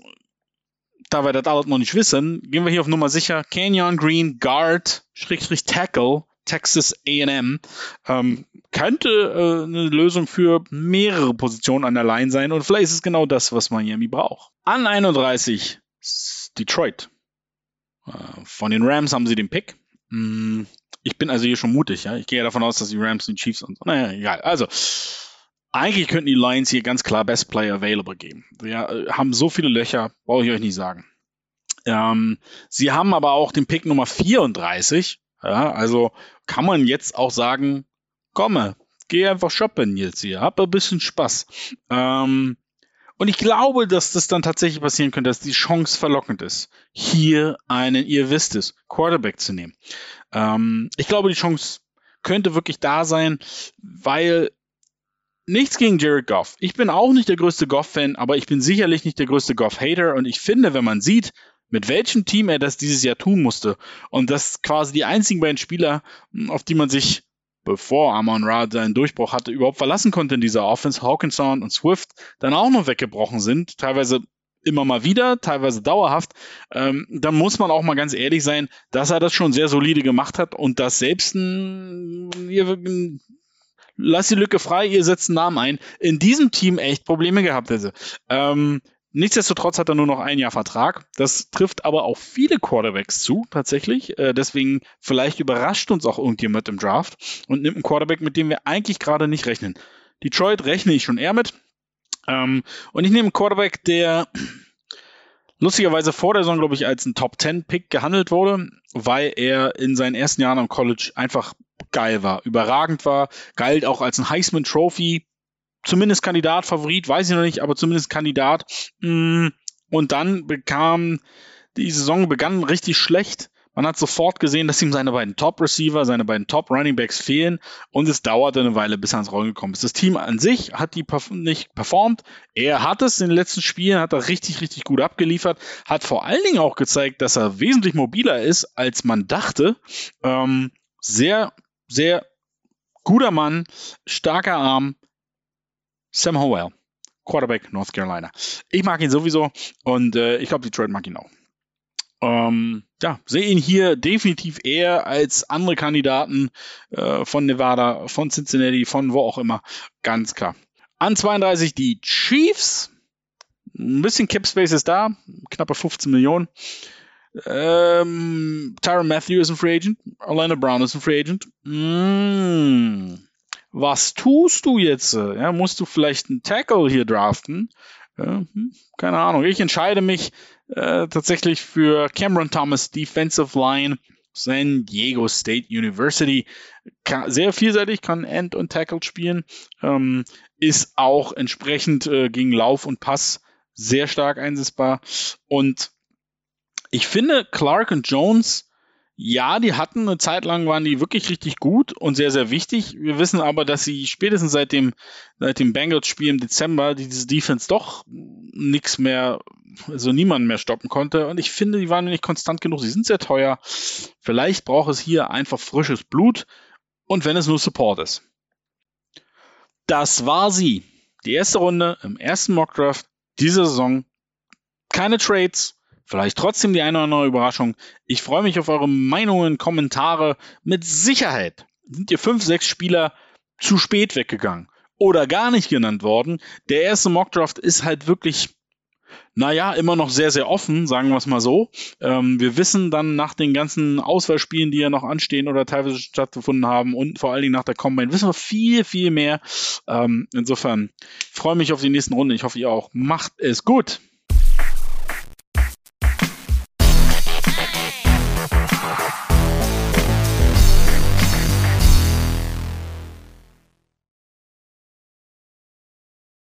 da wir das alles noch nicht wissen, gehen wir hier auf Nummer sicher. Canyon Green, Guard, Schrägstrich Tackle, Texas AM, ähm, könnte äh, eine Lösung für mehrere Positionen an der Line sein und vielleicht ist es genau das, was Miami braucht. An 31 Detroit. Äh, von den Rams haben sie den Pick. Hm, ich bin also hier schon mutig, ja. Ich gehe ja davon aus, dass die Rams und Chiefs und. Naja, egal. Also, eigentlich könnten die Lions hier ganz klar Best Player Available geben. Wir äh, haben so viele Löcher, brauche ich euch nicht sagen. Ähm, sie haben aber auch den Pick Nummer 34. Ja, also kann man jetzt auch sagen, komme, geh einfach shoppen jetzt hier, hab ein bisschen Spaß. Ähm, und ich glaube, dass das dann tatsächlich passieren könnte, dass die Chance verlockend ist, hier einen, ihr wisst es, Quarterback zu nehmen. Ähm, ich glaube, die Chance könnte wirklich da sein, weil nichts gegen Jared Goff. Ich bin auch nicht der größte Goff-Fan, aber ich bin sicherlich nicht der größte Goff-Hater und ich finde, wenn man sieht, mit welchem Team er das dieses Jahr tun musste. Und dass quasi die einzigen beiden Spieler, auf die man sich, bevor Amon Ra seinen Durchbruch hatte, überhaupt verlassen konnte in dieser Offense, Hawkinson und Swift, dann auch noch weggebrochen sind, teilweise immer mal wieder, teilweise dauerhaft, ähm, dann muss man auch mal ganz ehrlich sein, dass er das schon sehr solide gemacht hat und dass selbst ein, lass die Lücke frei, ihr setzt einen Namen ein, in diesem Team echt Probleme gehabt hätte. Ähm, nichtsdestotrotz hat er nur noch ein Jahr Vertrag. Das trifft aber auch viele Quarterbacks zu, tatsächlich. Äh, deswegen vielleicht überrascht uns auch irgendjemand im Draft und nimmt einen Quarterback, mit dem wir eigentlich gerade nicht rechnen. Detroit rechne ich schon eher mit. Ähm, und ich nehme einen Quarterback, der lustigerweise vor der Saison, glaube ich, als ein Top 10 Pick gehandelt wurde, weil er in seinen ersten Jahren am College einfach geil war, überragend war, galt auch als ein Heisman Trophy, zumindest Kandidat, Favorit, weiß ich noch nicht, aber zumindest Kandidat. Mm, und dann bekam die Saison begann richtig schlecht man hat sofort gesehen, dass ihm seine beiden Top-Receiver, seine beiden Top-Runningbacks fehlen und es dauerte eine Weile, bis er ans Rollen gekommen ist. Das Team an sich hat die perf nicht performt. Er hat es in den letzten Spielen, hat er richtig, richtig gut abgeliefert, hat vor allen Dingen auch gezeigt, dass er wesentlich mobiler ist, als man dachte. Ähm, sehr, sehr guter Mann, starker Arm. Sam Howell, Quarterback North Carolina. Ich mag ihn sowieso und äh, ich glaube, Detroit mag ihn auch. Ähm, ja, sehe ihn hier definitiv eher als andere Kandidaten äh, von Nevada, von Cincinnati, von wo auch immer. Ganz klar. An 32 die Chiefs. Ein bisschen Cap Space ist da, knappe 15 Millionen. Ähm, Tyron Matthew ist ein Free Agent. Orlando Brown ist ein Free Agent. Mm, was tust du jetzt? Ja, musst du vielleicht einen Tackle hier draften? Äh, keine Ahnung. Ich entscheide mich äh, tatsächlich für Cameron Thomas Defensive Line San Diego State University. Kann, sehr vielseitig, kann End und Tackle spielen. Ähm, ist auch entsprechend äh, gegen Lauf und Pass sehr stark einsetzbar. Und ich finde, Clark und Jones ja, die hatten eine Zeit lang, waren die wirklich richtig gut und sehr, sehr wichtig. Wir wissen aber, dass sie spätestens seit dem, seit dem Bengals-Spiel im Dezember diese Defense doch nichts mehr, also niemanden mehr stoppen konnte. Und ich finde, die waren nicht konstant genug. Sie sind sehr teuer. Vielleicht braucht es hier einfach frisches Blut und wenn es nur Support ist. Das war sie. Die erste Runde im ersten Mockdraft dieser Saison. Keine Trades, Vielleicht trotzdem die eine oder andere Überraschung. Ich freue mich auf eure Meinungen, Kommentare. Mit Sicherheit sind ihr fünf, sechs Spieler zu spät weggegangen oder gar nicht genannt worden. Der erste Mockdraft ist halt wirklich, naja, immer noch sehr, sehr offen, sagen wir es mal so. Ähm, wir wissen dann nach den ganzen Auswahlspielen, die ja noch anstehen oder teilweise stattgefunden haben und vor allen Dingen nach der Combine, wissen wir viel, viel mehr. Ähm, insofern freue mich auf die nächsten Runden. Ich hoffe, ihr auch. Macht es gut.